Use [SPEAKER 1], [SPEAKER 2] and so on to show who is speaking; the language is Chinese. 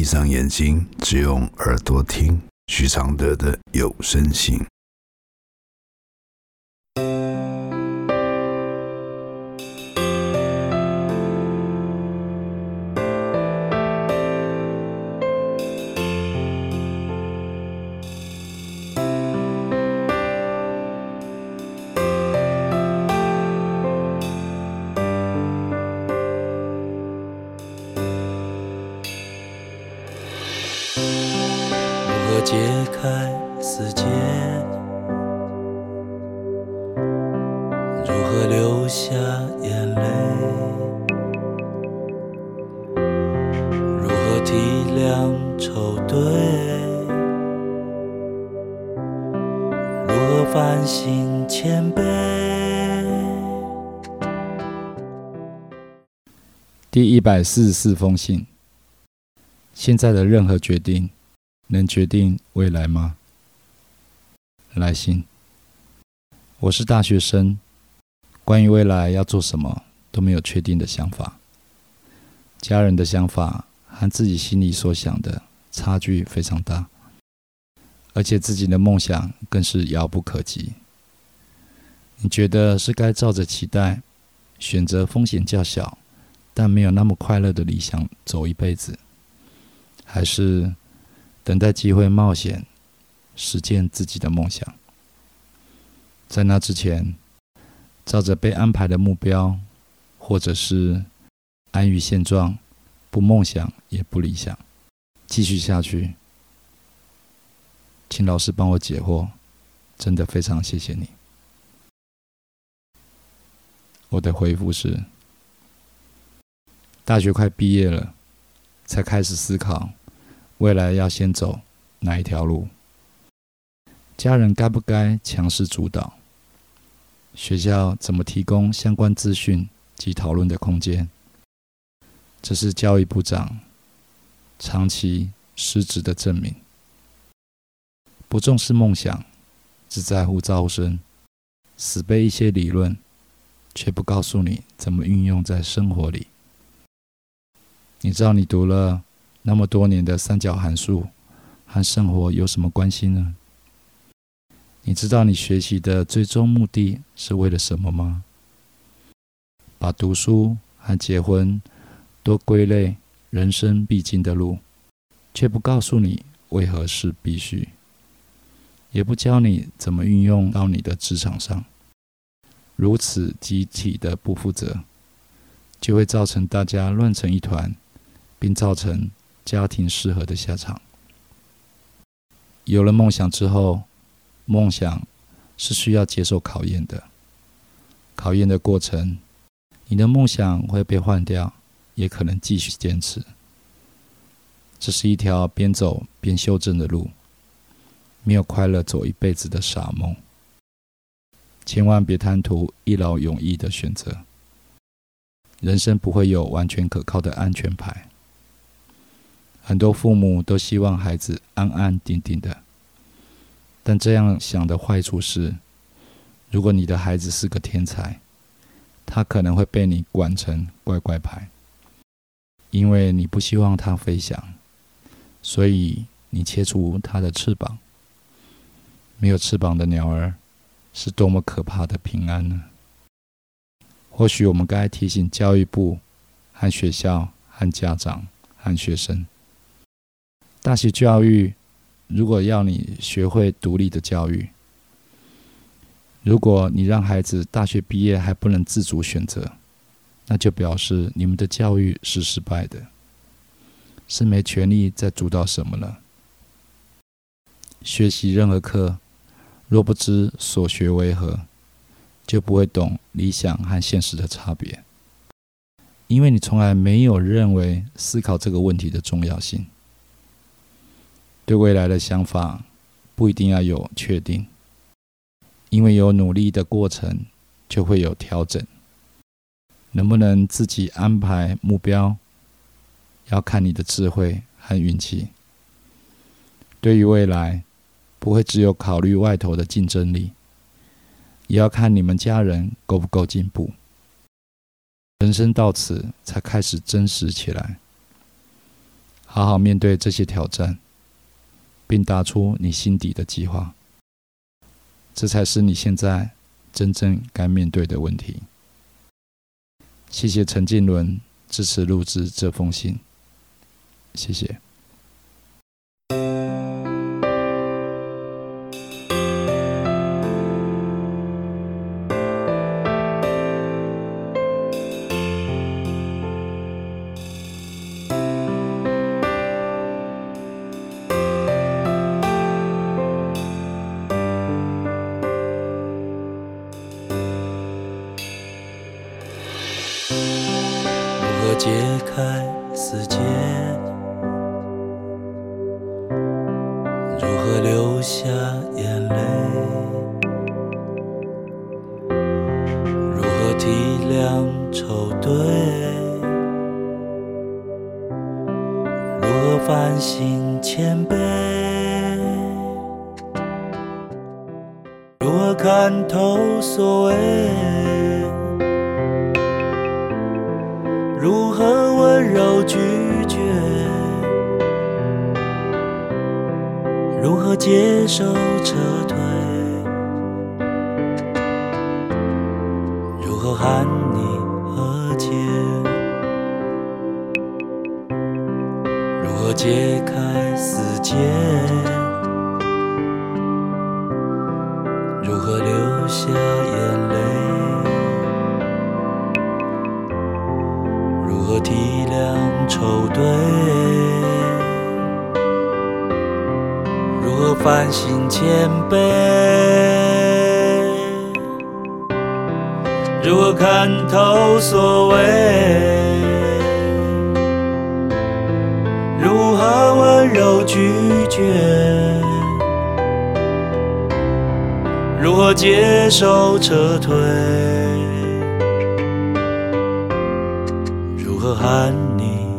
[SPEAKER 1] 闭上眼睛，只用耳朵听徐常德的有声信。
[SPEAKER 2] 解开死结，如何流下眼泪？如何体谅愁对？如何反省谦卑？
[SPEAKER 3] 第一百四十四封信。现在的任何决定。能决定未来吗？来信，我是大学生，关于未来要做什么都没有确定的想法。家人的想法和自己心里所想的差距非常大，而且自己的梦想更是遥不可及。你觉得是该照着期待，选择风险较小但没有那么快乐的理想走一辈子，还是？等待机会冒险，实践自己的梦想。在那之前，照着被安排的目标，或者是安于现状，不梦想也不理想，继续下去。请老师帮我解惑，真的非常谢谢你。我的回复是：大学快毕业了，才开始思考。未来要先走哪一条路？家人该不该强势主导？学校怎么提供相关资讯及讨论的空间？这是教育部长长期失职的证明。不重视梦想，只在乎招生，死背一些理论，却不告诉你怎么运用在生活里。你知道你读了？那么多年的三角函数和生活有什么关系呢？你知道你学习的最终目的是为了什么吗？把读书和结婚都归类人生必经的路，却不告诉你为何是必须，也不教你怎么运用到你的职场上，如此集体的不负责，就会造成大家乱成一团，并造成。家庭适合的下场。有了梦想之后，梦想是需要接受考验的。考验的过程，你的梦想会被换掉，也可能继续坚持。这是一条边走边修正的路，没有快乐走一辈子的傻梦。千万别贪图一劳永逸的选择。人生不会有完全可靠的安全牌。很多父母都希望孩子安安定定的，但这样想的坏处是，如果你的孩子是个天才，他可能会被你管成乖乖牌，因为你不希望他飞翔，所以你切除他的翅膀。没有翅膀的鸟儿，是多么可怕的平安呢？或许我们该提醒教育部、和学校、和家长、和学生。大学教育，如果要你学会独立的教育，如果你让孩子大学毕业还不能自主选择，那就表示你们的教育是失败的，是没权利再主导什么了。学习任何课，若不知所学为何，就不会懂理想和现实的差别，因为你从来没有认为思考这个问题的重要性。对未来的想法不一定要有确定，因为有努力的过程就会有调整。能不能自己安排目标，要看你的智慧和运气。对于未来，不会只有考虑外头的竞争力，也要看你们家人够不够进步。人生到此才开始真实起来。
[SPEAKER 4] 好好面对这些挑战，并答出你心底的计划。这才是你现在真正该面对的问题。谢谢陈静伦支持录制这封信，谢谢。
[SPEAKER 3] 开死结？如何流下眼泪？如何体谅愁对？如何反省谦卑？如何看透所谓？如何温柔拒绝？如何接受撤退？如何喊你和解？如何解开死结？如何流下眼泪？两愁对？如何反省谦卑？如何看透所谓？如何温柔拒绝？如何接受撤退？如何喊你